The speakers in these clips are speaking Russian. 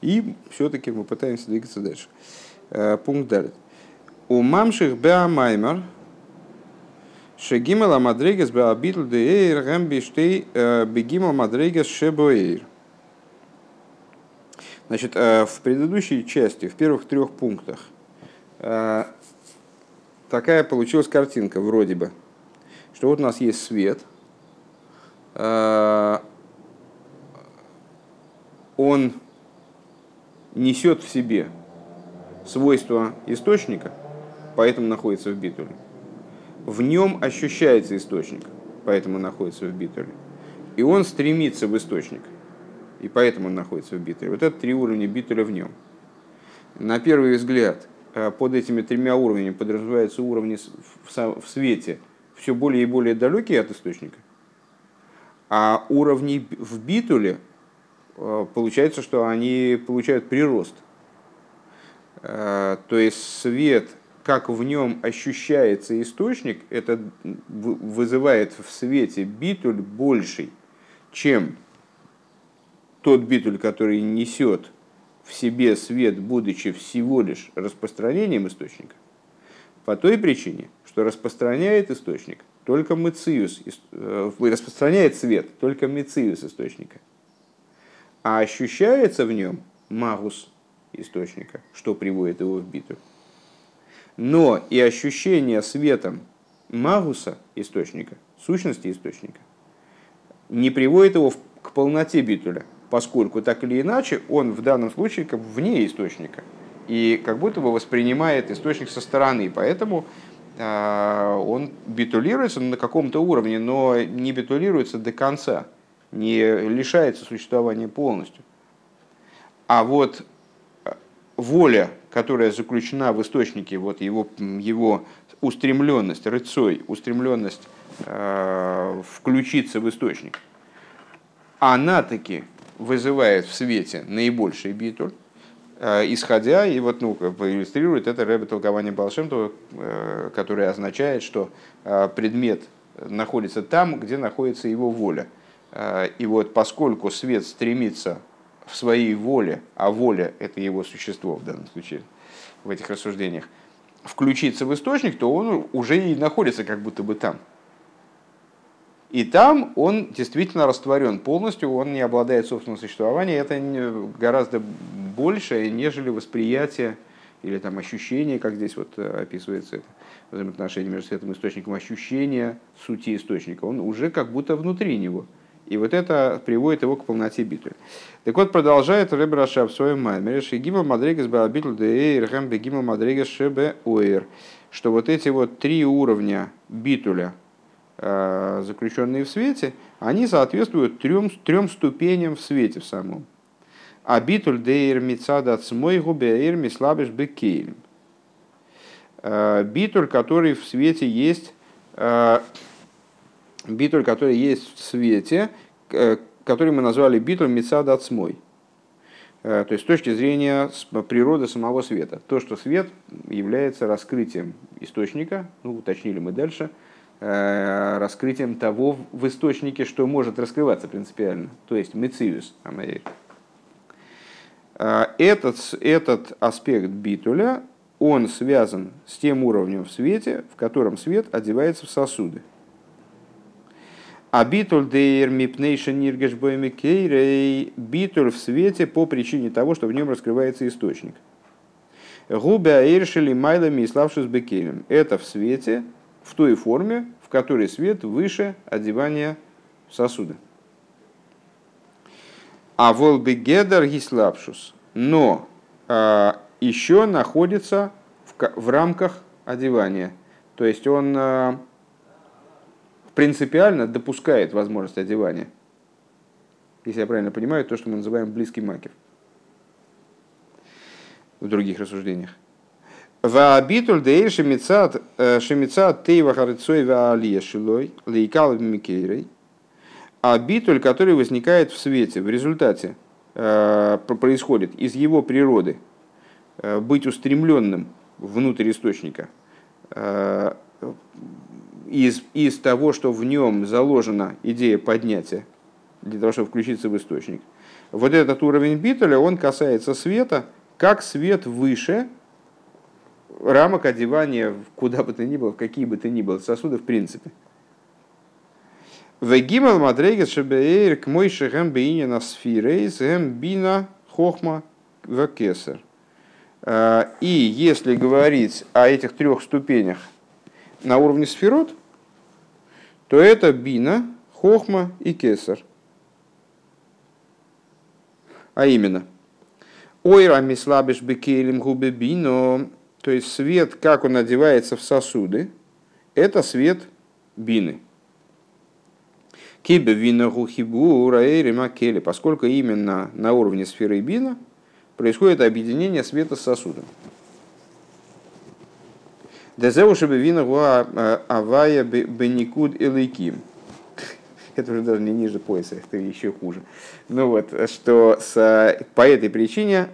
И все-таки мы пытаемся двигаться дальше. Пункт далее. У мамших беамаймер шегимала мадригес беабитл деэйр гэмбиштей бегимал мадригес шебоэйр. Значит, в предыдущей части, в первых трех пунктах, такая получилась картинка вроде бы, что вот у нас есть свет, он несет в себе свойства источника, поэтому находится в битуле. В нем ощущается источник, поэтому находится в битуле. И он стремится в источник, и поэтому он находится в битуле. Вот это три уровня битуля в нем. На первый взгляд, э, под этими тремя уровнями подразумеваются уровни в свете все более и более далекие от источника, а уровни в битуле – получается, что они получают прирост. Э, то есть свет, как в нем ощущается источник, это вызывает в свете битуль больший, чем тот битуль, который несет в себе свет, будучи всего лишь распространением источника, по той причине, что распространяет источник только мециус, э, распространяет свет только мециус источника – а ощущается в нем магус источника, что приводит его в битву. Но и ощущение светом магуса источника, сущности источника, не приводит его к полноте битуля, поскольку так или иначе он в данном случае как вне источника и как будто бы воспринимает источник со стороны, поэтому э, он битулируется на каком-то уровне, но не битулируется до конца – не лишается существования полностью. А вот э, воля, которая заключена в источнике, вот его, его устремленность, рыцой, устремленность э, включиться в источник, она таки вызывает в свете наибольший битуль, э, исходя, и вот ну, иллюстрирует это Рэбе толкование Балшемтова, э, которое означает, что э, предмет находится там, где находится его воля – и вот поскольку свет стремится в своей воле, а воля – это его существо в данном случае, в этих рассуждениях, включиться в источник, то он уже и находится как будто бы там. И там он действительно растворен полностью, он не обладает собственным существованием. Это гораздо больше, нежели восприятие или там ощущение, как здесь вот э, описывается это взаимоотношение между светом и источником, ощущение сути источника. Он уже как будто внутри него – и вот это приводит его к полноте битвы. Так вот, продолжает Ребе Рашаб в своем маймере, שג' המדריגות בהביטול דהאור הם בג' המדריגות שבהאור, что вот эти вот три уровня битуля, э, заключенные в свете, они соответствуют трем, трем ступеням в свете в самом. А битуль дейр мицада цмой губеэйр мислабиш бекейлем. Э, битуль, который в свете есть э, битуль, который есть в свете, э, который мы назвали битуль Мецад Ацмой. Э, то есть с точки зрения природы самого света. То, что свет является раскрытием источника, ну, уточнили мы дальше, э, раскрытием того в источнике, что может раскрываться принципиально, то есть мециус. Этот, этот аспект битуля, он связан с тем уровнем в свете, в котором свет одевается в сосуды. А битуль дейр мипнейшен ниргеш кейрей битуль в свете по причине того, что в нем раскрывается источник. Губя иршили майлами и славшус бекелем. Это в свете, в той форме, в которой свет выше одевания сосуда. А волбегедер гислапшус. Но а, еще находится в, в рамках одевания. То есть он а, принципиально допускает возможность одевания. Если я правильно понимаю, то, что мы называем близкий макер. В других рассуждениях. Ваабитуль дейр шемицат э, шемицат тейва харицой ваалия шилой лейкал микейрей. А битуль, который возникает в свете, в результате э, происходит из его природы э, быть устремленным внутрь источника, из, из того, что в нем заложена идея поднятия, для того, чтобы включиться в источник. вот этот уровень битуля, он касается света, как свет выше рамок одевания куда бы то ни было, в какие бы то ни было сосуды в принципе. Вегимал мадрегес шебеэр к мой шехем бейне на сфирейс гэм бина хохма векесер. А, и если говорить о этих трех ступенях на уровне сферот, то это бина, хохма и кесар. А именно, ойра мислабиш бекелем губе бино, то есть свет, как он одевается в сосуды, это свет бины – Кибе вина гухибу раэри поскольку именно на уровне сферы бина происходит объединение света с сосудом. Дезеуши вина гуа а, авая беникуд элейким. Это уже даже не ниже пояса, это еще хуже. Ну вот, что с, по этой причине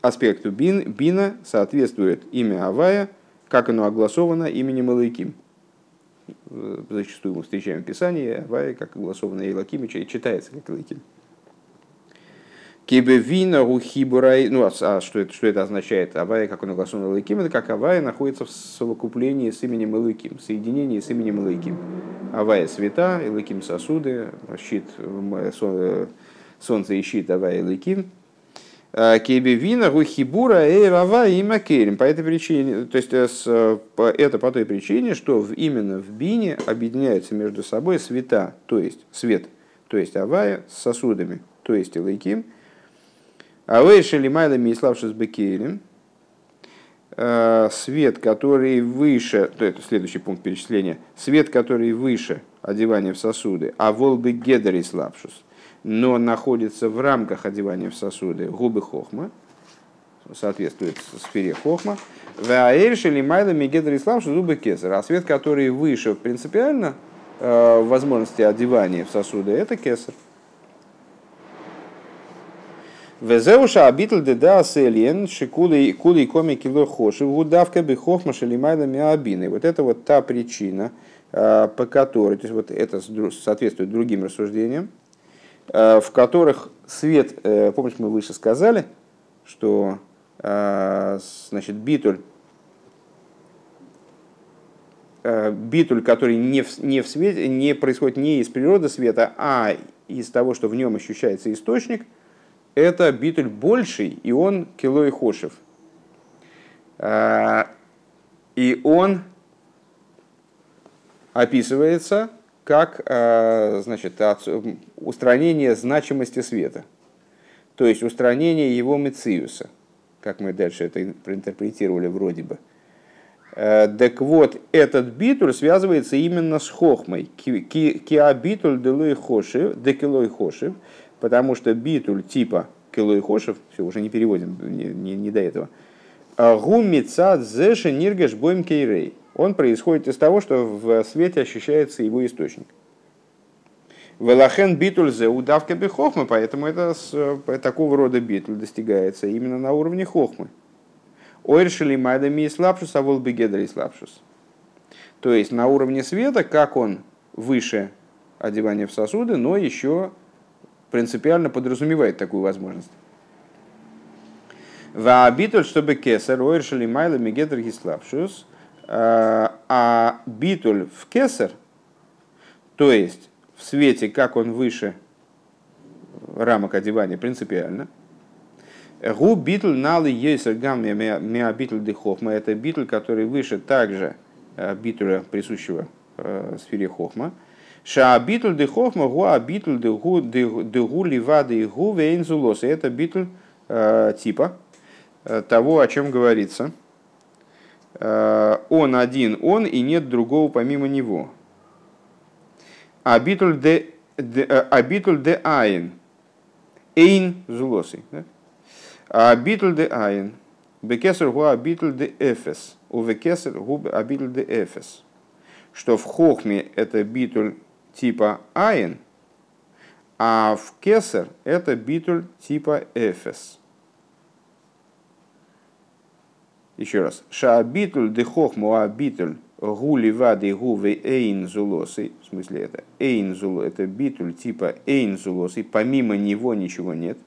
аспекту бин, бина соответствует имя Авая, как оно огласовано именем Элейким. Э, зачастую мы встречаем в Писании, Авай, как огласованное Илаким, и читается как Илаким. Кибевина ухибурай, ну а, а что, это, что это означает? Авай, как он огласован Илаким, это как Авай находится в совокуплении с именем Илаким, соединении с именем Илаким. Авай света, Илаким сосуды, щит, э, солнце и щит Авай Илаким – Э, Кебевина гухибура и рава и макерим. По этой причине, то есть э, это по той причине, что именно в бине объединяются между собой света, то есть свет, то есть авая с сосудами, то есть илайким. А вейшели майлами и славшись бекерим, э, свет, который выше, то это следующий пункт перечисления, свет, который выше одевания в сосуды, а волбы гедери слабшус – но находится в рамках одевания в сосуды губы хохма, соответствует сфере хохма, Ваэршили майла мегедр ислам зубы кесар. А свет, который выше принципиально э, возможности одевания в сосуды, это кесар. Везеуша абитл деда селен шикули кули коми кило хоши гудавка бы хохма шелимайла миабины. Вот это вот та причина, по которой, то есть вот это соответствует другим рассуждениям, в которых свет, помните, мы выше сказали, что значит, битуль, битуль, который не в, не в свете, не происходит не из природы света, а из того, что в нем ощущается источник, это битуль больший, и он кило и хошев. И он описывается как э, значит, устранение значимости света, то есть устранение его мециуса, как мы дальше это проинтерпретировали вроде бы. Э, так вот, этот битуль связывается именно с хохмой. Киабитуль делой хошев, декилой хошев, потому что битуль типа килой хошев, все, уже не переводим, не, не, не до этого, гумицад зеши ниргеш бойм кейрей он происходит из того, что в свете ощущается его источник. Велахен битуль зе удавка бихохмы, поэтому это с, такого рода битуль достигается именно на уровне хохмы. Ойршили майдами и слабшус, а волбегедри слабшус. То есть на уровне света, как он выше одевания в сосуды, но еще принципиально подразумевает такую возможность. Ваабитуль, чтобы кесар, ойршили майдами гедри слабшус, Э, а битуль в кесар, то есть в свете, как он выше рамок одевания принципиально, Гу битуль налы ейсер гам миа битуль дехохма. Это битуль, который выше также э, битуля, присущего э, сфере хохма. Ша битуль дехохма гу а битуль дегу ливады гу вейнзулос. Это битуль типа того, о чем говорится – Э, он один, он и нет другого помимо него. הביטול ד, ד, э, דאין. אין זולתו. הביטול דאין. בכתר הוא הביטול דאפס. ובכתר הוא הביטול דאפס. Что в хохме это ביטול типа אין, а в кесер это битуль типа эфес. Еще раз. Шаабитуль дехохму абитуль гули вады гувы эйн зулосы, в смысле это эйн зуло, это битуль типа эйн зулосы, помимо него ничего нет.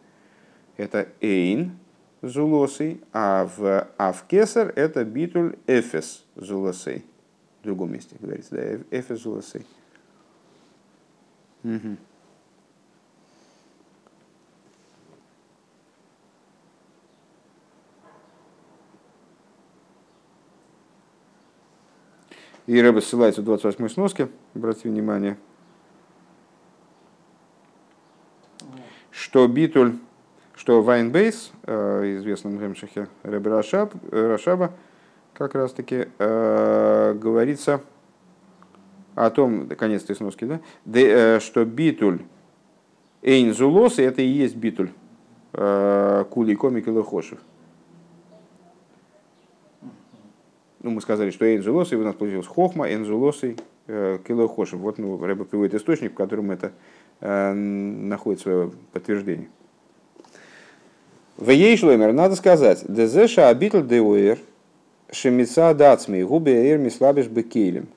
Это эйн зулосы, а в, а в кесар это битуль эфес зулосы. В другом месте говорится, да, эфес зулосы. И Рэбе ссылается в 28-й сноске, обратите внимание, что ביטול, что в עין בית, э, известном המשך е Рэбе Рашаб, Рашаба, как раз таки э, говорится о том, конец этой сноски, да, э, что ביטול אין זולתו, это и есть битуль כולא קמיה כלא חשיב. ну, мы сказали, что Эйнзулосы, у нас получилось Хохма, Эйнзулосы, э, Килохошев. Вот ну, Рэба приводит источник, в котором это э, находит свое подтверждение. В Ейшлемер надо сказать, Дезеша обитель деуэр, шемица дацми, губи эйр мислабиш бекейлем.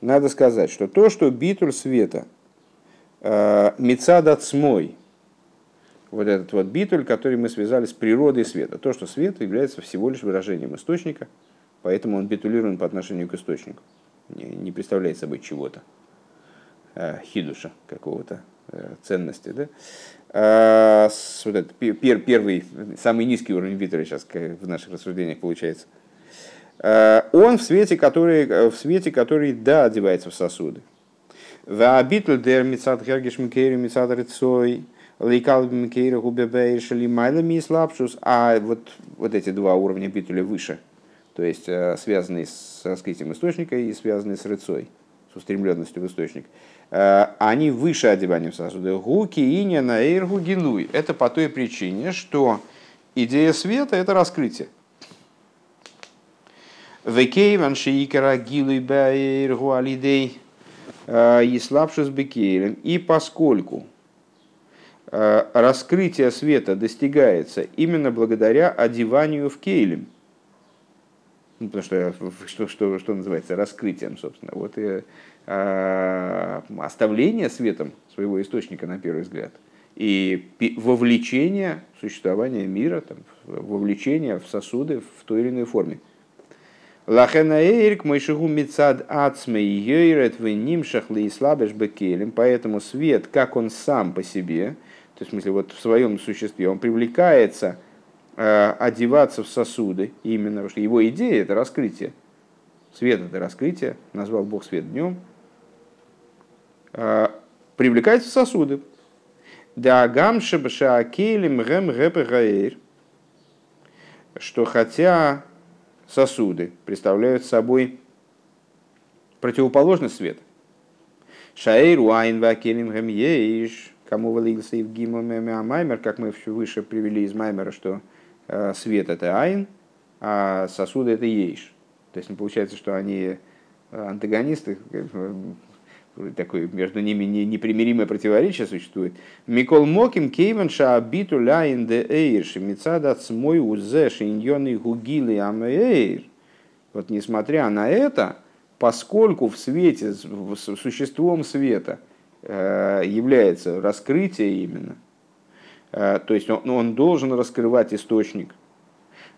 Надо сказать, что то, что битуль света, э, мица дацмой, вот этот вот битуль, который мы связали с природой света, то, что свет является всего лишь выражением источника – Поэтому он битулирован по отношению к источнику. Не, не представляет собой чего-то, э, хидуша какого-то, э, ценности. Да? А, с, вот этот пер, первый, самый низкий уровень битуля сейчас в наших рассуждениях получается. А, он в свете, который, в свете, который да, одевается в сосуды. А вот, вот эти два уровня битуля выше – то есть э, связанный с раскрытием источника и связанный с рыцой, с устремленностью в источник, э, они выше одевания в сосуды. Гуки иня на эйргу гилуй. Это по той причине, что идея света – это раскрытие. Векейван шиикара гилуй баэйргу алидей э, и слабшус бекейлем. И поскольку раскрытие света достигается именно благодаря одеванию в кейлем – ну, потому что, что, что, что называется раскрытием, собственно, вот и а, оставление светом своего источника на первый взгляд и вовлечение в существование мира, там, вовлечение в сосуды в той или иной форме. Лахенаэрик мойшигу мицад ацме йойрет венимшах слабеш бекелем, поэтому свет, как он сам по себе, то есть в смысле вот в своем существе, он привлекается Э, одеваться в сосуды, именно потому что его идея это раскрытие. Свет это раскрытие, назвал Бог свет днем, э, привлекается в сосуды. Дагам шабашаакелем гэм гэпэгаэр, что хотя сосуды представляют собой противоположность света. Шаэр уайн вакелем гэм ейш, кому валился и в гимомемя как мы выше привели из Маймера, что Э, свет это айн, а сосуды это ейш. То есть получается, что они э, антагонисты, такое между ними непримиримое противоречие существует. Микол Моким Кейван Шаабиту Ляйн де Эйр Шимицада Цмой Узе Шиньоны Гугилы Амэйр. Вот несмотря на это, поскольку в свете, существом света является раскрытие именно – Э, то есть он, он должен раскрывать источник.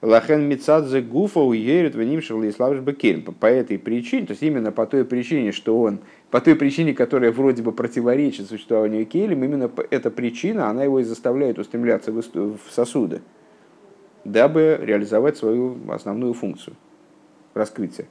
Лахен Мицадзе Гуфа уерит веним Шарлиславиш Бекельм. По этой причине, то есть именно по той причине, что он, по той причине, которая вроде бы противоречит существованию Келем, именно эта причина, она его и заставляет устремляться в сосуды, дабы реализовать свою основную функцию раскрытия.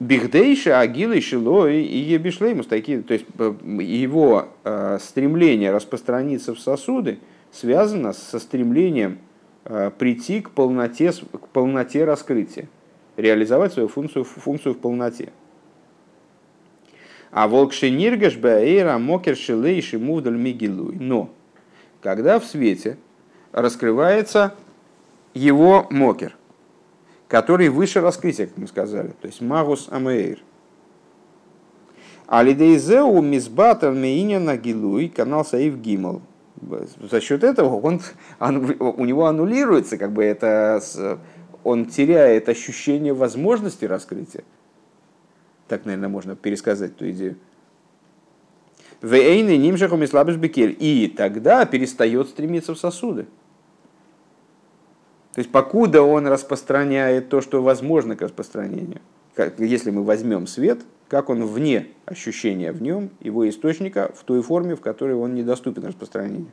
Бихдейша, Агилы, Шилой и Ебишлеймус, такие, то есть э, его э, стремление распространиться в сосуды связано со стремлением прийти к полноте, к полноте раскрытия, реализовать свою функцию, функцию в полноте. А волк шениргаш баэйра мокер шилей шимувдаль мигилуй. Но, когда в свете раскрывается его мокер – который выше раскрытия, как мы сказали, то есть магус амейр. Алидейзеу мизбатер меиня нагилуй канал Саив Гимал. За счет этого он, он, у него аннулируется как бы это он теряет ощущение возможности раскрытия. Так, наверное, можно пересказать эту идею. Вейны нимшаху мислабыш бекель. И тогда перестает стремиться в сосуды. То есть, покуда он распространяет то, что возможно к распространению, если мы возьмем свет, как он вне ощущения в нем, его источника, в той форме, в которой он недоступен распространению.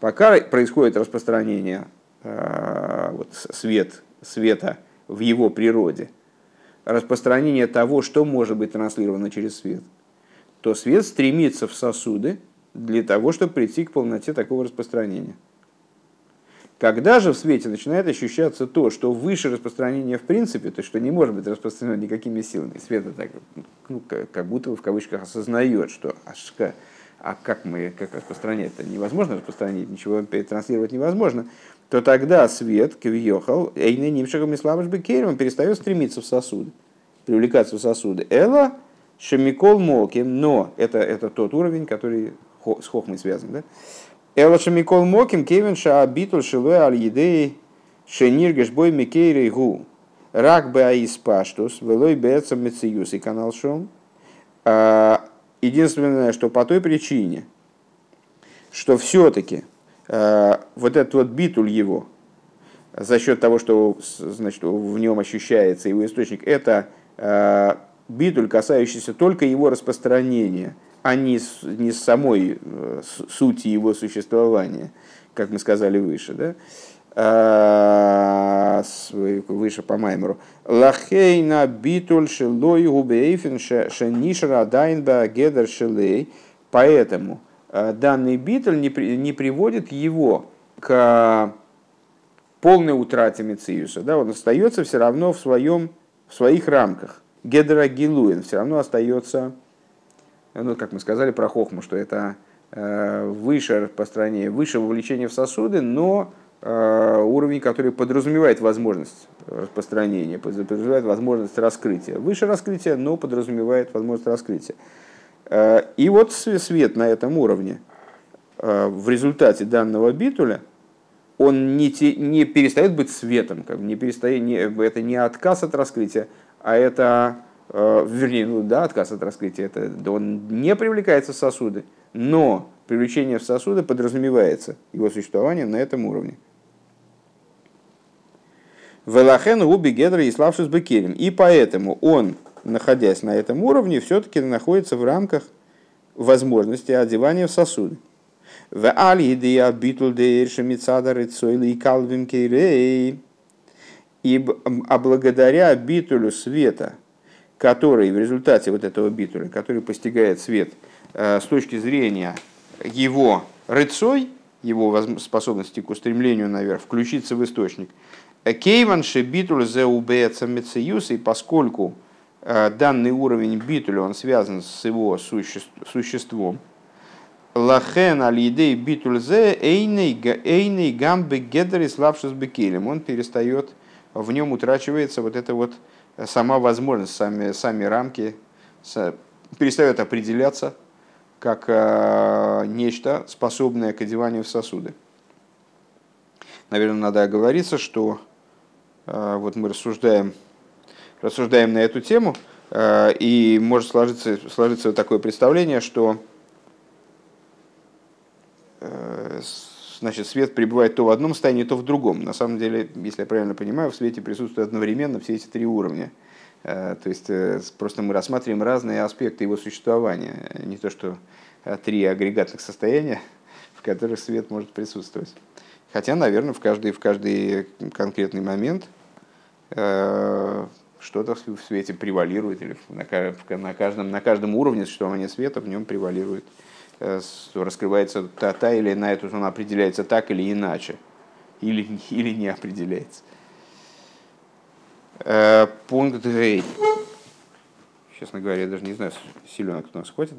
Пока происходит распространение э, вот, свет, света в его природе, распространение того, что может быть транслировано через свет, то свет стремится в сосуды для того, чтобы прийти к полноте такого распространения. Когда же в свете начинает ощущаться то, что выше распространения в принципе, то есть что не может быть распространено никакими силами, свет так, ну, как будто в кавычках осознает, что ашка, а как мы как распространять-то? Невозможно распространить, ничего транслировать невозможно. То тогда свет, кавиохал, эйны нимшагом исламыш бекерем, перестает стремиться в сосуды, привлекаться в сосуды. Эла шамикол моким, но это, это тот уровень, который с хохмой связан, да? Элаша Микол Моким, Кевин Шаабитул Шилуэ Аль Едеи Шениргеш Бой Микейрей Гу. Рак бы Аис Паштус, Велой Бецам Мециюс и канал Шом. А, единственное, что по той причине, что все-таки а, вот этот вот битуль его, за счет того, что значит, в нем ощущается его источник, это а, битуль, касающийся только его распространения – а не, не самой э, сути его существования, как мы сказали выше, да? А, выше по Маймеру. Лахейна битуль шелой губейфен шенишра дайнба гедер шелей. Поэтому э, данный битуль не, не приводит его к полной утрате Мециуса. Да? Он остается все равно в, своем, в своих рамках. Гедера Гилуин все равно остается ну, как мы сказали про хохму, что это э, выше распространение, выше вовлечение в сосуды, но э, уровень, который подразумевает возможность распространения, подразумевает возможность раскрытия. Выше раскрытия, но подразумевает возможность раскрытия. Э, и вот свет на этом уровне в результате данного битуля, он не, те, не перестает быть светом, как, не перестает, не, это не отказ от раскрытия, а это вернее, ну да, отказ от раскрытия, это, он не привлекается в сосуды, но привлечение в сосуды подразумевается его существование на этом уровне. Велахен губи гедра и славшись бекелем. И поэтому он, находясь на этом уровне, все-таки находится в рамках возможности одевания в сосуды. В алидия битул и калвим. И а благодаря битулю света – который в результате вот этого битуля, который постигает свет э, с точки зрения его рыцой, его способности к устремлению наверх, включиться в источник. Кейванши битуль зеубеца мециюс, и поскольку э, данный уровень битуля, он связан с его существом, Лахен алидей битуль зе эйней гамбе гедери славшус бекелем, он перестает, в нем утрачивается вот это вот сама возможность, сами, сами рамки перестают определяться как э, нечто, способное к одеванию в сосуды. Наверное, надо оговориться, что э, вот мы рассуждаем, рассуждаем на эту тему, э, и может сложиться, сложиться такое представление, что значит, свет пребывает то в одном состоянии, то в другом. На самом деле, если я правильно понимаю, в свете присутствуют одновременно все эти три уровня. Э, то есть э, просто мы рассматриваем разные аспекты его существования, не то что э, три агрегатных состояния, в которых свет может присутствовать. Хотя, наверное, в каждый, в каждый конкретный момент что-то в свете превалирует, или на каждом, на каждом уровне существования света в нем превалирует Э, раскрывается та, та или иная, то он определяется так или иначе, или, или не определяется. Э, пункт Гей. Честно говоря, я даже не знаю, сильно кто нас хватит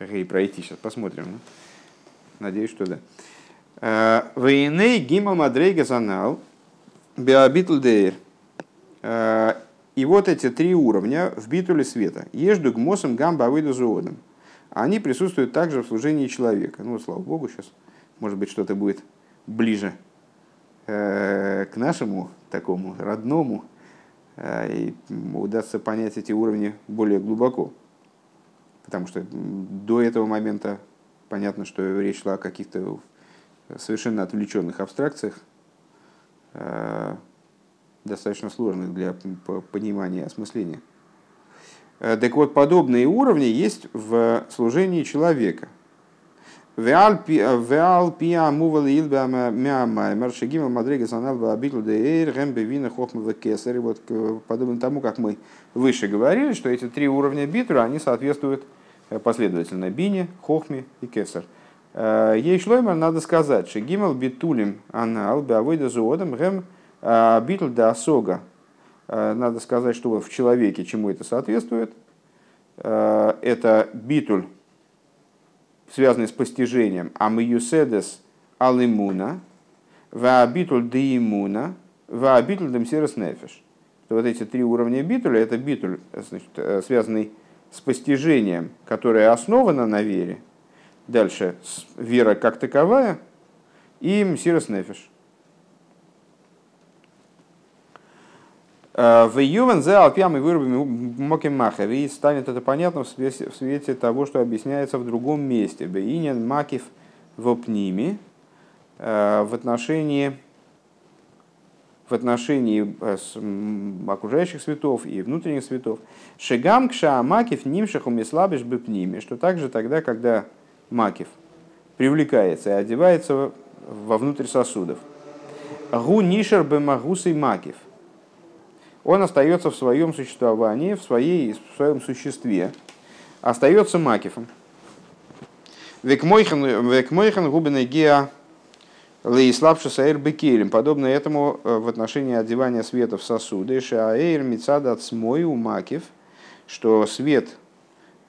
Гей пройти. Сейчас посмотрим. Ну. Надеюсь, что да. Э, Вейней гима мадрейга занал биабитл дейр. И вот эти три уровня в битуле света. Ежду гмосом гамба выйду зоодом они присутствуют также в служении человека. Ну, слава богу, сейчас, может быть, что-то будет ближе к нашему такому родному, и удастся понять эти уровни более глубоко. Потому что до этого момента понятно, что речь шла о каких-то совершенно отвлеченных абстракциях, достаточно сложных для понимания и осмысления. Так вот, подобные уровни есть в служении человека. Вот подобно тому, как мы выше говорили, что эти три уровня битура, они соответствуют последовательно бине, хохме и кесар. Ей шлоймер надо сказать, что гимал битулим анал бавойда зуодом гэм битл да асога. Надо сказать, что в человеке чему это соответствует. Это битуль связанный с постижением, а мы юседес алимуна, ваабитуль деимуна, ваабитуль демсирос нефиш. Вот эти три уровня битуля, это битуль, значит, э, связанный с постижением, которое основано на вере. Дальше вера как таковая и мсирос нефиш. В Ювен зе алпьям и вырубим моким махер. И станет это понятно в свете, в свете того, что объясняется в другом месте. Бейнин макив в опними э, в отношении в отношении э, окружающих светов и внутренних светов. Шигам кша макив нимшах умислабиш бепними, что также тогда, когда макив привлекается и одевается вовнутрь сосудов. Гу нишер бемагусой макив – он остается в своем существовании, в, своей, в своем существе, остается макифом. Векмойхан губина геа лейславши саэр бекелем. Подобно этому э, в отношении одевания света в сосуды. Шаэйр мицада цмой у макив, что свет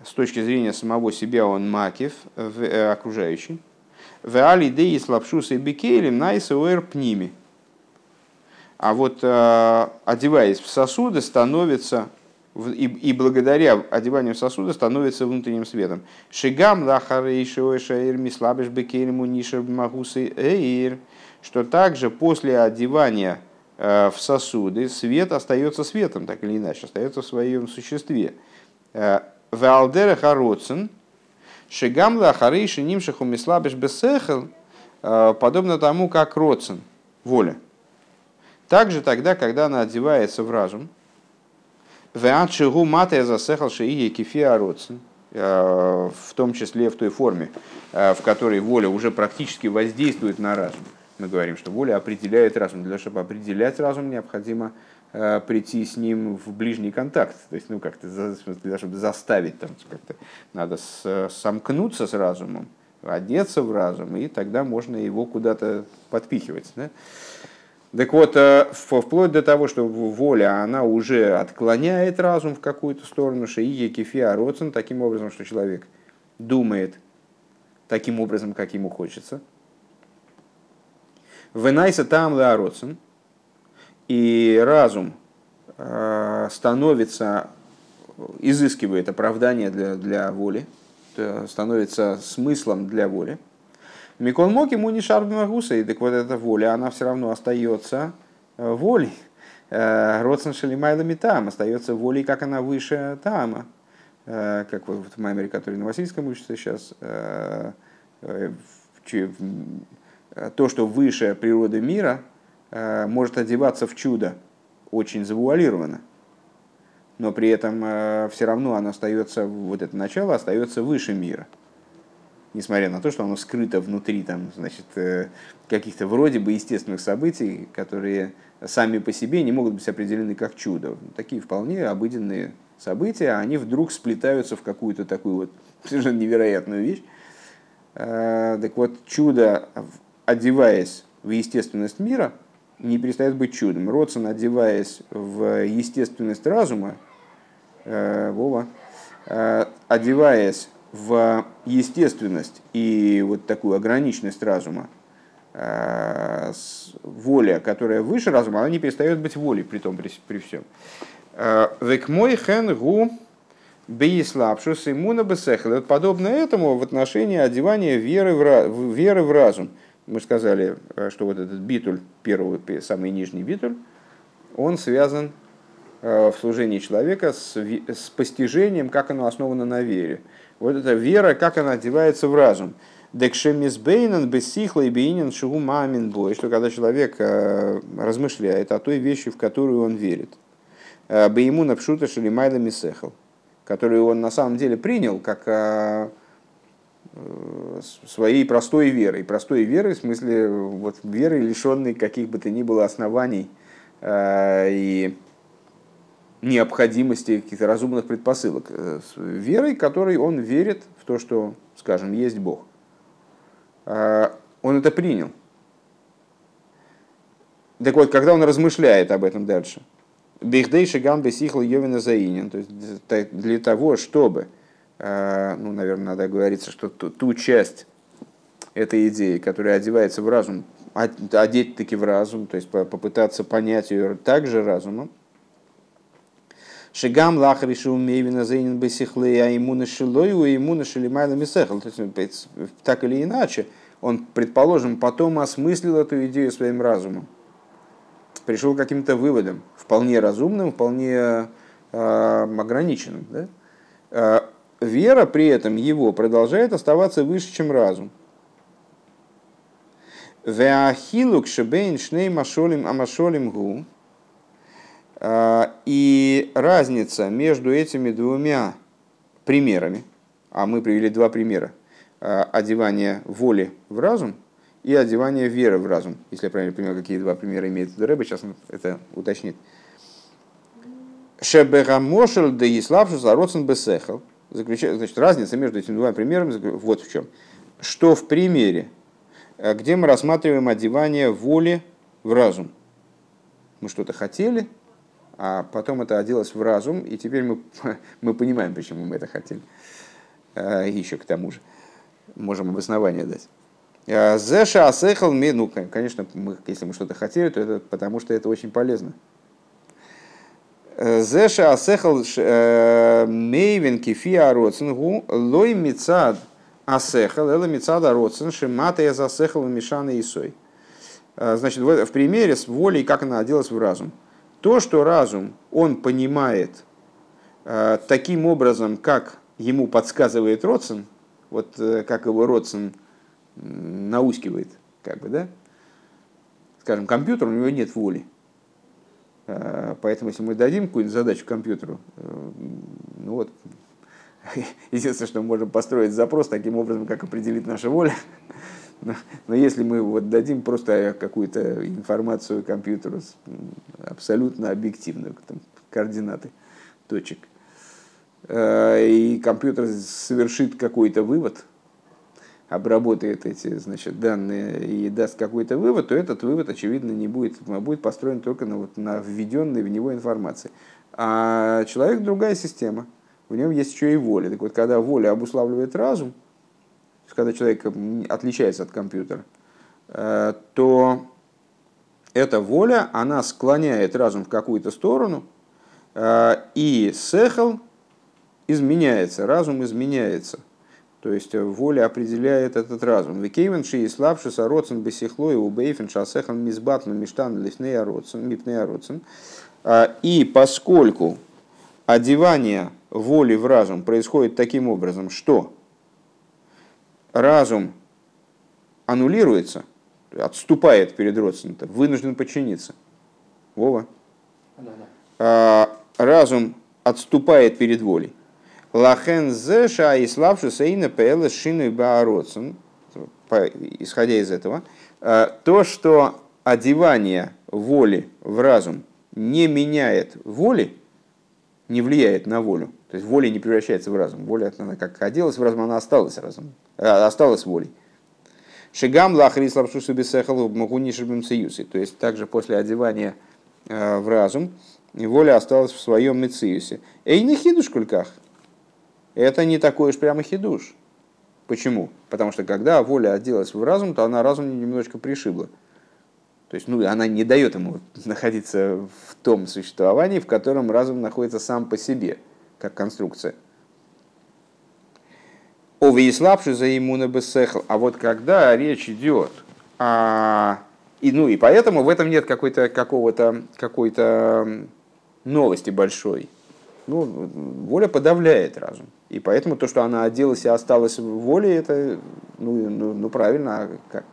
с точки зрения самого себя он макив, э, окружающий. В али деи слабшуса и бекелем найсуэр пними а вот э, одеваясь в сосуды, становится, и, и благодаря одеванию в сосуды становится внутренним светом. Шигам лахарейшиой шаир мислабеш эйр, что также после одевания э, в сосуды свет остается светом, так или иначе, остается в своем существе. Э, Валдера хароцен, шигам лахарейши нимшаху мислабеш бесехел, подобно тому, как роцен, воля также тогда, когда она одевается в разум, э, в том числе в той форме, э, в которой воля уже практически воздействует на разум. Мы говорим, что воля определяет разум. Для того, чтобы определять разум, необходимо э, прийти с ним в ближний контакт. То есть, ну, как-то, для чтобы заставить, там, как-то, надо сомкнуться с разумом, одеться в разум, и тогда можно его куда-то подпихивать. Да? Так вот, э, вплоть до того, что воля, она уже отклоняет разум в какую-то сторону, шиие кефиа роцен, таким образом, что человек думает таким образом, как ему хочется. Венайса там леароцен, и разум э, становится, изыскивает оправдание для, для воли, становится смыслом для воли. Микол Моки Муни Шарбимагуса, и так вот эта воля, она все равно остается э, волей. Э, Родсен Шалимайла там остается волей, как она выше Тама. Э, как вот в Маймере, который на Васильском учится сейчас, то, что выше природы мира, может одеваться в чудо очень завуалированно. Но при этом все равно оно остается, вот это начало остается выше мира несмотря на то, что оно скрыто внутри там, значит, э, каких-то вроде бы естественных событий, которые сами по себе не могут быть определены как чудо. Такие вполне обыденные события, они вдруг сплетаются в какую-то такую вот совершенно невероятную вещь. Э, так вот, чудо, одеваясь в естественность мира, не перестает быть чудом. Родсон, одеваясь в естественность разума, э, Вова, одеваясь в естественность и вот такую ограниченность разума, э, воля, которая выше разума, она не перестает быть волей при том, при, при всем. Э, Век мой хен гу бейслапшус иммуна бесехл. Подобно этому в отношении одевания веры в, веры в разум. мы сказали, что вот этот битуль, первый, самый нижний битуль, он связан в служении человека с, с постижением, как оно основано на вере. Вот эта вера, как она одевается в разум. Декшемисбейнен бессихла и бейнен шугу мамин бой, что когда человек размышляет о той вещи, в которую он верит. Бейму напшута шелимайла мисехал, которую он на самом деле принял как своей простой верой. Простой верой, в смысле, вот верой, лишенной каких бы то ни было оснований и необходимости каких-то разумных предпосылок. Верой, которой он верит в то, что, скажем, есть Бог. Он это принял. Так вот, когда он размышляет об этом дальше, Бихдейши гамбе сихл йовина заинен, то есть для того, чтобы Э, ну, наверное, надо говориться, что ту, ту часть этой идеи, которая одевается в разум, одеть таки в разум, то есть попытаться понять ее также разумом. Шигам лах решил мейвина зейнин бесихле, а ему нашилой, а ему нашили майла мисехал. То есть, так или иначе, он, предположим, потом осмыслил эту идею своим разумом. Пришел к каким-то выводам, вполне разумным, вполне э, ограниченным. Да? Э, вера при этом его продолжает оставаться выше, чем разум. Веахилук шебейн шней машолим амашолим гу. А, и разница между этими двумя примерами, а мы привели два примера, а, одевание воли в разум и одевание веры в разум. Если я правильно понимаю, какие два примера имеет Рэба, сейчас он это уточнит. Шеберамошел да иславшус ароцен бесехал – значит, разница между этими двумя примерами вот в чем. Что в примере, э, где мы рассматриваем одевание воли в разум. Мы что-то хотели, а потом это оделось в разум, и теперь мы, мы понимаем, почему мы это хотели. Э, еще к тому же. Можем обоснование дать. Э, Зеша асехал ну, конечно, мы, если мы что-то хотели, то это потому что это очень полезно. Зеша асехал э, мейвен кефия роцингу лой мицад асехал эла мицад роцин шимата я засехал мишана исой. Э, значит, в примере с волей, как она оделась в разум. То, что разум, он понимает э, таким образом, как ему подсказывает Родсон, вот как его Родсон наускивает, как бы, да? Скажем, компьютер, у него нет воли Э, поэтому, если мы дадим какую-нибудь задачу компьютеру, э, ну вот, единственное, что мы можем построить запрос таким образом, как определить наша воля. Но, но если мы вот дадим просто какую-то информацию компьютеру абсолютно объективную, там, координаты точек, э, и компьютер совершит какой-то вывод, обработает эти значит, данные и даст какой-то вывод, то этот вывод, очевидно, не будет, а будет построен только на, вот, на введенной в него информации. А человек другая система, в нем есть еще и воля. Так вот, когда воля обуславливает разум, когда человек отличается от компьютера, э, то эта воля, она склоняет разум в какую-то сторону, э, и сехал изменяется, разум изменяется – то есть э, воля определяет этот разум. Викейвен ши и слабши сароцен бесихло и убейфен шасехан мизбатну миштан лифней ароцен, мипней ароцен. И поскольку одевание воли в разум происходит таким образом, что разум аннулируется, отступает перед родственником, вынужден подчиниться. Вова. А, разум отступает перед волей. Лахен зеша и славшу сейна пэлэ шину баароцен, исходя из этого, э, то, что одевание воли в разум не меняет воли, не влияет на волю. То есть воля не превращается в разум. Воля, она как оделась в разум, она осталась разум, э, осталась волей. Шигам лахри слабшу субисехал могунишибим союзе. То есть также после одевания э, в разум воля осталась в своем мециусе. Эй, не хидуш кульках это не такой уж прямо хидуш. Почему? Потому что когда воля оделась в разум, то она разум немножечко пришибла. То есть ну, она не дает ему находиться в том существовании, в котором разум находится сам по себе, как конструкция. Овеислабши за иммуна бесехл. А вот когда речь идет А, и, ну, и поэтому в этом нет какой-то, какого-то, какой-то новости большой. Ну, воля подавляет разум. И поэтому то, что она оделась и осталась в воле, это ну, ну, ну правильно, а как?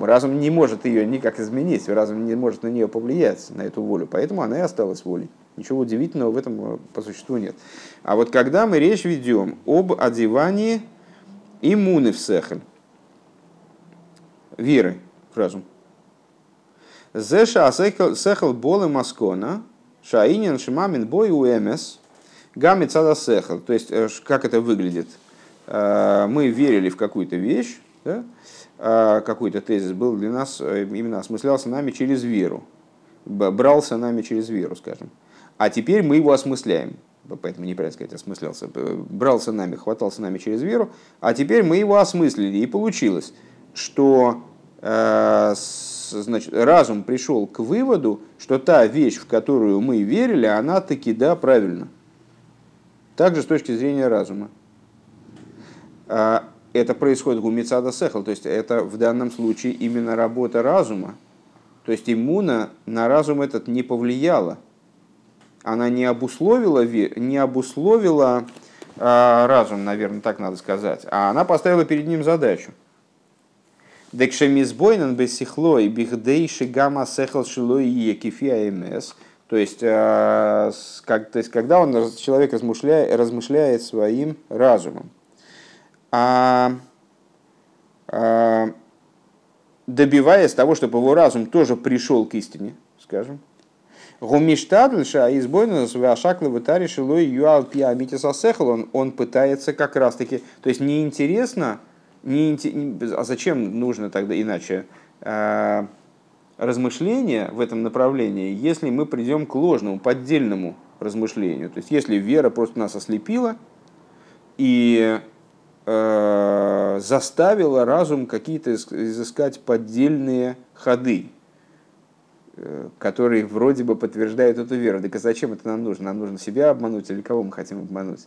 Разум не может ее никак изменить, разум не может на нее повлиять, на эту волю, поэтому она и осталась волей. Ничего удивительного в этом э, по существу нет. А вот когда мы речь ведем об одевании иммуны в сехель, веры в разум, Зеша сехел болы маскона, шаинин шимамин бой уэмес, гамми цада сехел. То есть, э, как это выглядит? Э, мы верили в какую-то вещь, да? А какой-то тезис был для нас, э, именно осмыслялся нами через веру, брался нами через веру, скажем. А теперь мы его осмысляем. Поэтому неправильно сказать, осмыслялся. Брался нами, хватался нами через веру, а теперь мы его осмыслили. И получилось, что э, значит, разум пришел к выводу, что та вещь, в которую мы верили, она таки да, правильно. Также с точки зрения разума. Это происходит гумицада сехал, то есть это в данном случае именно работа разума. То есть иммуна на разум этот не повлияла. Она не обусловила, не обусловила а, разум, наверное, так надо сказать, а она поставила перед ним задачу. Декшемизбойнен бессихлой бихдейши гамма сехал шилой екифи АМС. То есть, а, как, то есть, когда он, человек размышляет, размышляет своим разумом а, а добиваясь того, чтобы его разум тоже пришел к истине, скажем. Гумиштадльша избойна свашакла вытари шилой юал пиамитисасехал, он, он пытается как раз таки, то есть неинтересно, не, а зачем нужно тогда иначе а, размышление в этом направлении, если мы придем к ложному, поддельному размышлению. То есть если вера просто нас ослепила, и Э, заставила разум какие-то изыскать поддельные ходы, э, которые вроде бы подтверждают эту веру. Так а зачем это нам нужно? Нам нужно себя обмануть или кого мы хотим обмануть?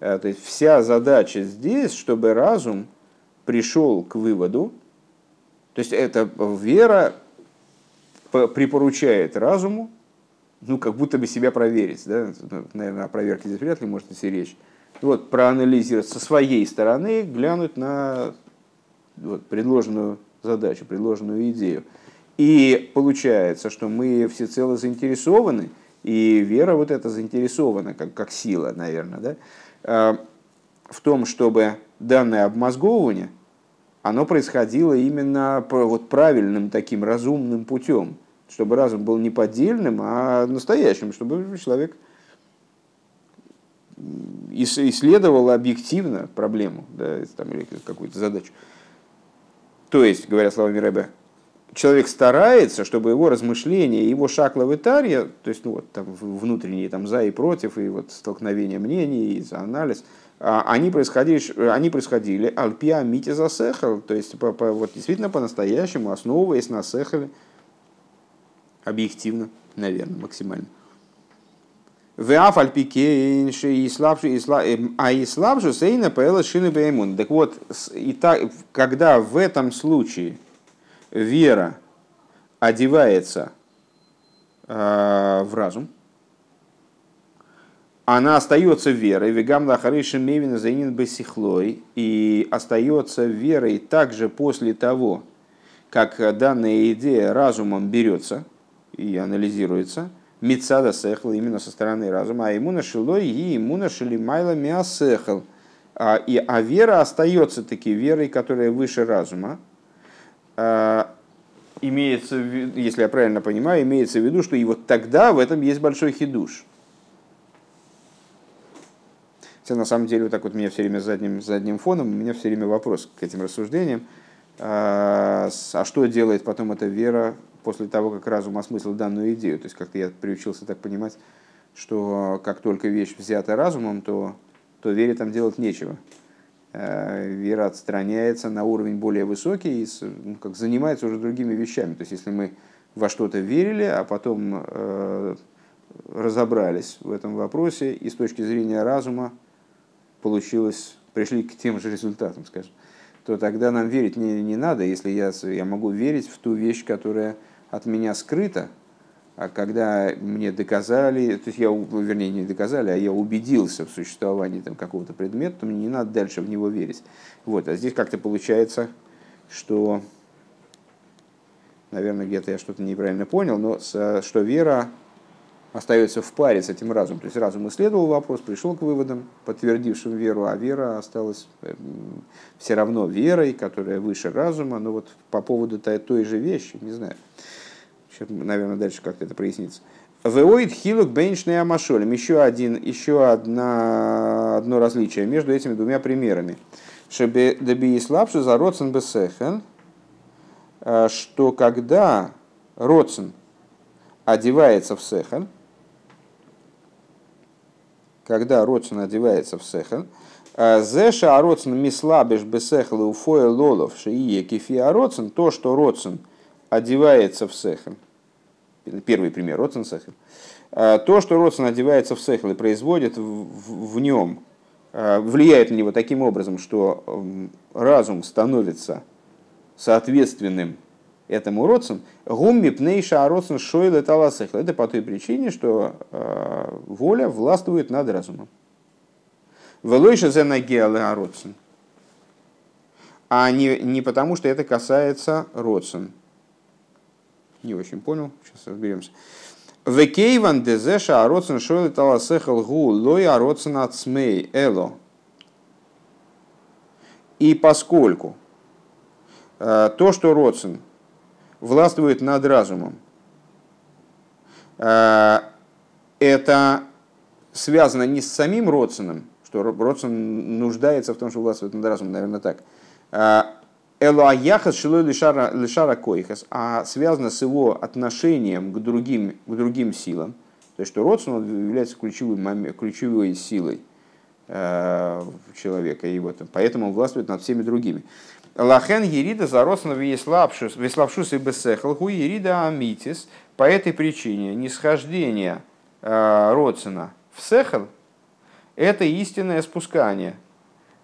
Э, то есть вся задача здесь, чтобы разум пришел к выводу, то есть эта вера припоручает разуму, ну, как будто бы себя проверить. Да? Наверное, о проверке здесь вряд ли может идти речь вот, проанализировать со своей стороны, глянуть на вот, предложенную задачу, предложенную идею. И получается, что мы всецело заинтересованы, и вера вот эта заинтересована, как, как сила, наверное, да, а, в том, чтобы данное обмозговывание, оно происходило именно вот правильным таким разумным путем, чтобы разум был не поддельным, а настоящим, чтобы человек исследовал объективно проблему да, там, или какую-то задачу. То есть, говоря словами Рэбе, человек старается, чтобы его размышления, его шакла то есть ну, вот, там, внутренние там, за и против, и вот столкновение мнений, и за анализ, а, они происходили, они происходили альпиа мити засехал, то есть по, по, вот, действительно по-настоящему, основываясь на сехале, объективно, наверное, максимально. Веаф альпикейн, а и слабшу сейна пэла шины беймун. Так вот, и так, когда в этом случае вера одевается э, в разум, она остается верой, вегам лахариши мевина заинин бесихлой, и остается верой также после того, как данная идея разумом берется и анализируется – Мицада сехл именно со стороны разума, а ему нашилой и майла миасехл. А, и, а вера остается таки верой, которая выше разума. А, имеется, если я правильно понимаю, имеется в виду, что и вот тогда в этом есть большой хидуш. Хотя на самом деле вот так вот меня все время задним, задним фоном, у меня все время вопрос к этим рассуждениям. А, а что делает потом эта вера после того, как разум осмыслил данную идею. То есть как-то я приучился так понимать, что как только вещь взята разумом, то, то вере там делать нечего. Э, вера отстраняется на уровень более высокий и ну, как занимается уже другими вещами. То есть если мы во что-то верили, а потом э, разобрались в этом вопросе и с точки зрения разума получилось, пришли к тем же результатам, скажем, то тогда нам верить не, не надо, если я, я могу верить в ту вещь, которая от меня скрыта, а когда мне доказали, то есть я, вернее, не доказали, а я убедился в существовании там, какого-то предмета, то мне не надо дальше в него верить. Вот, а здесь как-то получается, что, наверное, где-то я что-то неправильно понял, но что вера остается в паре с этим разумом. То есть разум исследовал вопрос, пришел к выводам, подтвердившим веру, а вера осталась эм, все равно верой, которая выше разума. Но вот по поводу той, той же вещи, не знаю, Сейчас, наверное, дальше как-то это прояснится. Веоид хилук бейншный амашолем. Еще, один, еще одна, одно различие между этими двумя примерами. Шебе деби слабше за родсен бесехен, э, что когда родсен одевается в сехен, когда родсен одевается в сехен, э, Зеша ароцен мислабеш бесехлы уфоя лолов шиие кефи ароцен, то, что родсен одевается в сехен, Первый пример, Роцен Сехел. А, то, что Роцен одевается в Сехел и производит в, в нем, а, влияет на него таким образом, что разум становится соответственным этому Роцен, гумми пнейша Роцен шойл это Сехел. Это по той причине, что а, воля властвует над разумом. Велойша зенагеале Роцен. А не, не потому, что это касается Роцен не очень понял, сейчас разберемся. Векейван дезеша ароцен шойлы таласехал гу лой ароцен ацмей эло. И поскольку э, то, что Роцен властвует над разумом, э, это связано не с самим Родсоном, что Родсон нуждается в том, что властвует над разумом, наверное, так, э, Элуаяхас шилой лишара койхас, а связано с его отношением к другим, к другим силам. То есть, что родствен является ключевой, ключевой силой э, человека, и вот, поэтому он властвует над всеми другими. Лахен Ерида заросна веславшус и бесехал, ху Ерида амитис. По этой причине нисхождение э, Родсена в Сехал – это истинное спускание –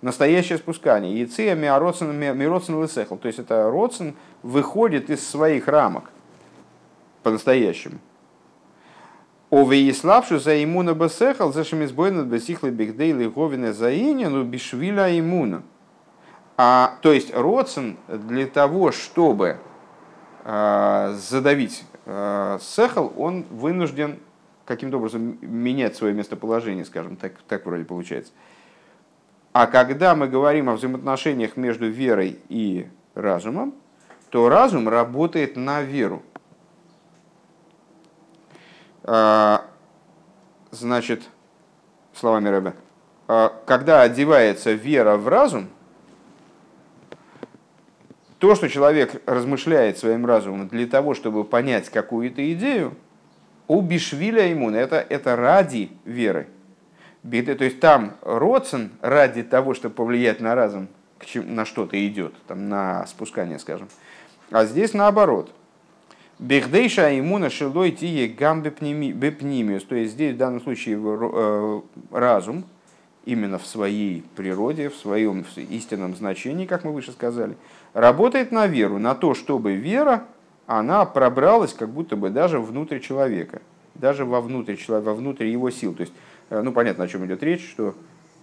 настоящее спускание. Яция мироцен лысехал. То есть это родсен выходит из своих рамок по-настоящему. Овеиславшу за имуна бесехал, за шемизбойна бесихлы бигдейли говина за ну бишвиля имуна. А, то есть родсен для того, чтобы э, задавить э, сехал, он вынужден каким-то образом менять свое местоположение, скажем так, так вроде получается. А когда мы говорим о взаимоотношениях между верой и разумом, то разум работает на веру. А, значит, словами Рэбе, а, когда одевается вера в разум, то, что человек размышляет своим разумом для того, чтобы понять какую-то идею, у Бишвиля иммуна, это, это ради веры. То есть там родствен ради того, чтобы повлиять на разум, на что-то идет, там, на спускание, скажем. А здесь наоборот. Бехдейша иммуна шилой тие гам. То есть здесь в данном случае э, разум, именно в своей природе, в своем истинном значении, как мы выше сказали, работает на веру, на то, чтобы вера, она пробралась как будто бы даже внутрь человека, даже вовнутрь, вовнутрь его сил. То есть Э, ну, понятно, о чем идет речь, что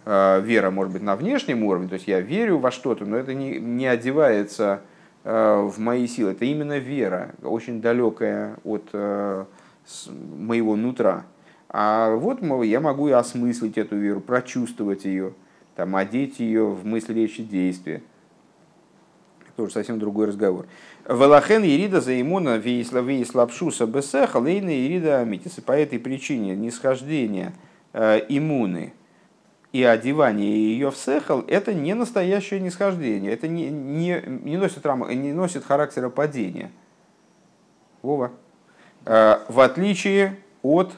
э, вера может быть на внешнем уровне, то есть я верю во что-то, но это не, не одевается э, в мои силы. Это именно вера, очень далекая от моего нутра. А вот я могу и осмыслить эту веру, прочувствовать ее, там, одеть ее в мысли, речи, действия. Это уже совсем другой разговор. Велахен Ерида за имуна вейслапшуса бесеха лейна Ерида амитис. По этой причине нисхождение – Э, иммуны и одевание ее в сехал, это не настоящее нисхождение, это не, не, не, носит, рам, не носит характера падения. Вова. Э, в отличие от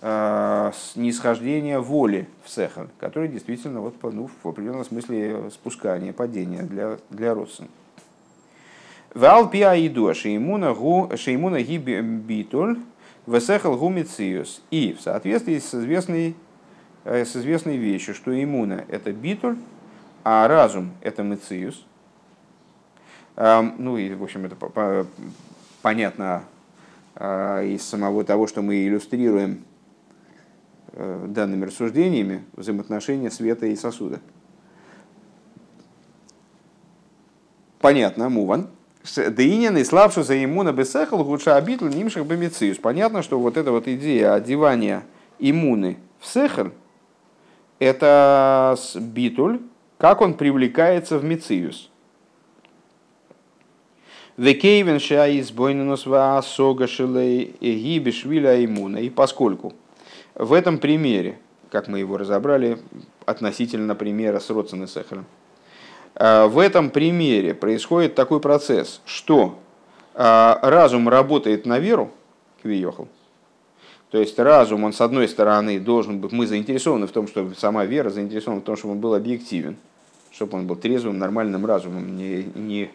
э, нисхождения воли в сехал, который действительно вот, ну, в определенном смысле спускание, падение для, для родственников. Валпиа иду, шеймуна ги битуль, Весехал гумициус. И в соответствии с известной, э, с известной вещью, что иммуна – это битуль, а разум – это мециус. Ну и, в общем, это понятно из самого того, что мы иллюстрируем данными рассуждениями взаимоотношения света и сосуда. Понятно, Муван. Деинин и славшу за иммуна бесехал лучше обитл нимших бемициус. Понятно, что вот эта вот идея одевания иммуны в сехер, это битуль, как он привлекается в мициус. Векейвен шаис бойненус ваасога шилей гибишвиля иммуна. И поскольку в этом примере, как мы его разобрали относительно примера с Родсен и Э, в этом примере происходит такой процесс, что э, разум работает на веру, квиехал, то есть разум, он с одной стороны должен быть, мы заинтересованы в том, чтобы сама вера заинтересована в том, чтобы он был объективен, чтобы он был трезвым, нормальным разумом, не, не,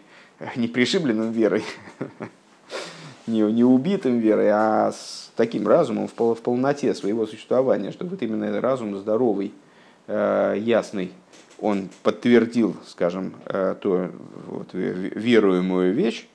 не пришибленным верой, не, не убитым верой, а с таким разумом в, пол, в полноте своего существования, чтобы вот именно этот разум здоровый, э, ясный, он подтвердил, скажем, э, ту вот, веруемую вещь,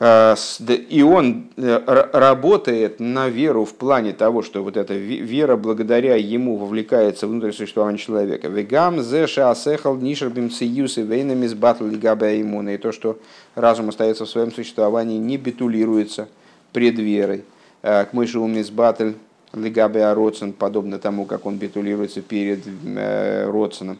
и он э, работает на веру в плане того, что вот эта вера благодаря ему вовлекается в внутреннее существование человека. Вегам зе шаасехал нишербим циюс и с батл иммуна. И то, что разум остается в своем существовании, не битулируется пред верой. К мыши умис батл Лигабе Родсен, подобно тому, как он битулируется перед э, Родсеном.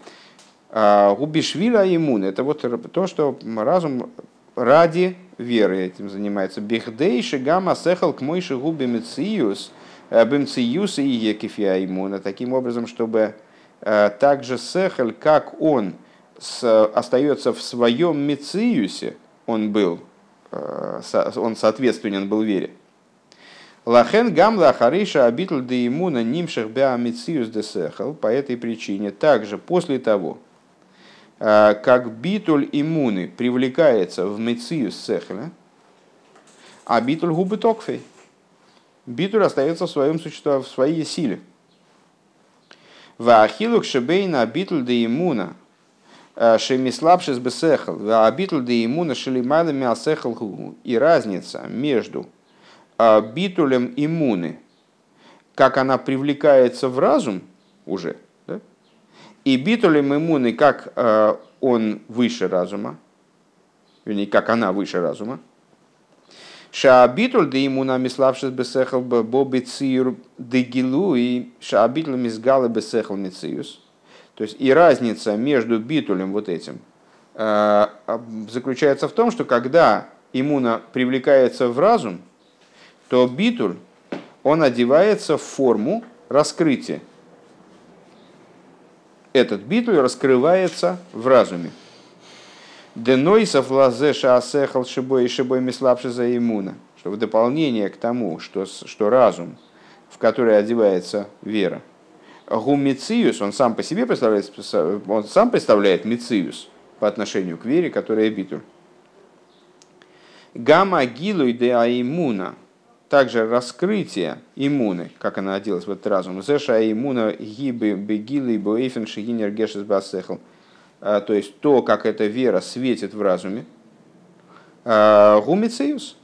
А Губишвиля иммун – это вот то, что разум ради веры этим занимается. Бехдейши гамма сехал к мойши губи мециюс, э, бемциюс и екифия иммуна. Таким образом, чтобы э, также сехаль, как он остается в своем мециюсе, он был, он соответственен был вере. Лахен гамла хариша обитл де имуна нимших беамициус де сехал. По этой причине также после того, э, как битуль иммуны привлекается в мециус сехля, а битуль губы токфей. Битуль остается в своем существовании, в своей силе. Ваахилук шебейна битуль де имуна э, шемислабшис бесехал, ваабитуль де имуна шелимайлами асехал И разница между а, битулем иммуны, как она привлекается в разум уже? И битулем иммуны, как а, он выше разума, вернее, как она выше разума, Шаабитуль де имуна миславшись бесехал боби циюр де гилу и шаабитуль мизгалы бесехал мициюс. То есть и разница между битулем вот этим а, заключается в том, что когда иммуна привлекается в разум, то битуль, он одевается в форму раскрытия. Этот битуль раскрывается в разуме. Денойсов лазе шаасехал шибой и шибой миславши за иммуна. Что в дополнение к тому, что, что разум, в который одевается вера, гумициус, он сам по себе представляет, он сам представляет мициус по отношению к вере, которая битуль. Гамма гилуй де аимуна – также раскрытие иммуны, как она оделась в этот разум. Зеша иммуна гибы бегилы боэйфен шигинер гешес басехл. А, то есть то, как эта вера светит в разуме. А, Гумициус.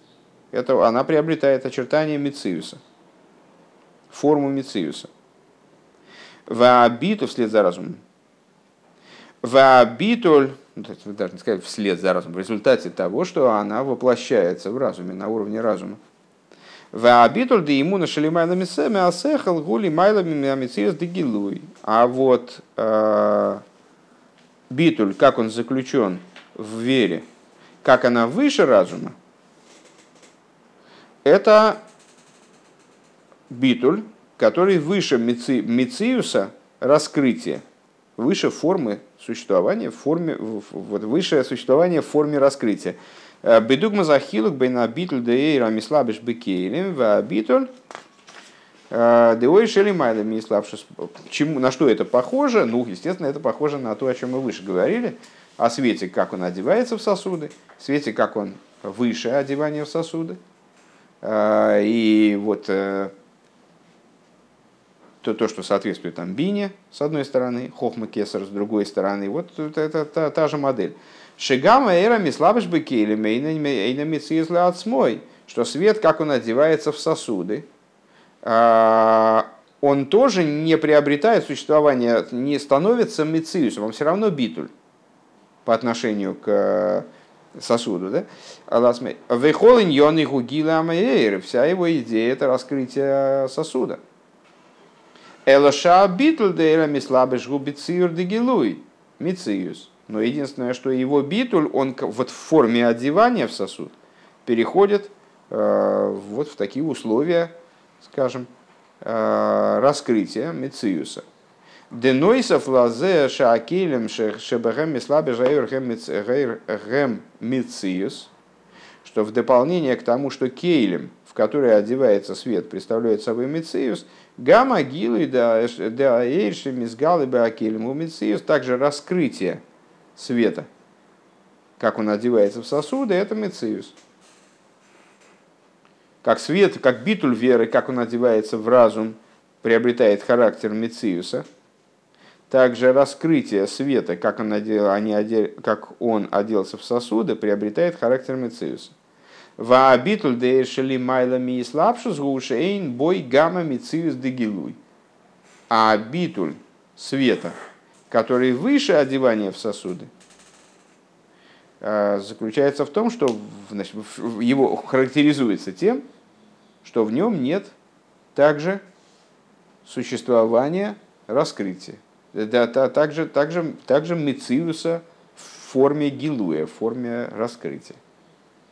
Это она приобретает очертания Мициуса. Форму Мициуса. Ваабиту вслед за разумом. Ваабитуль, даже не сказать вслед за разумом, в результате того, что она воплощается в разуме, на уровне разума. Ваабитуль де ему на шалимай на мисеме асехал гули майлами амициес де гилуй. А вот э, битуль, как он заключен в вере, как она выше разума, это битуль, который выше мици, мициуса раскрытия, выше формы существования, в форме, вот, высшее существование в форме раскрытия. Э, Бедугма захилук бейна битуль деэйра мислабиш бекейлем, ва битуль э, Деой шели майлами Чему, на что это похоже? Ну, естественно, это похоже на то, о чем мы выше говорили. О свете, как он одевается в сосуды, свете, как он выше одевания в сосуды. Э, и вот то, то, что соответствует там бине, с одной стороны, хохма кесар с другой стороны. Вот это, это та, та же модель. Шигама эра мислабыш бекели мейна отсмой, что свет, как он одевается в сосуды, а, он тоже не приобретает существование, не становится мециусом, он все равно битуль по отношению к сосуду. Да? Вехолин йон гугила вся его идея это раскрытие сосуда. Элоша битл дейра мислабыш губициюр дегилуй, мициюс. Но единственное, что его битуль, он вот в форме одевания в сосуд переходит э, вот в такие условия, скажем, э, раскрытия мициюса. Денойсов лазе шаакелем шебэгэм мислабе гэм мициюс, что в дополнение к тому, что кейлем, в который одевается свет, представляет собой мициюс, гамма гилу да эйрши мизгалы беакелем у мициюс, также раскрытие – света, как он одевается в сосуды, это мециус. Как свет, как битуль веры, как он одевается в разум, приобретает характер мециуса, также раскрытие света, как он, одел, они одел, как он оделся в сосуды, приобретает характер мециуса. Ва битуль дейшели майлами и слабшус бой гамма мециус дегилуй. А битуль света – который выше одевания в сосуды, а, заключается в том, что значит, его характеризуется тем, что в нем нет также существования раскрытия. Да, также, также, также мециуса в форме гилуя, в форме раскрытия.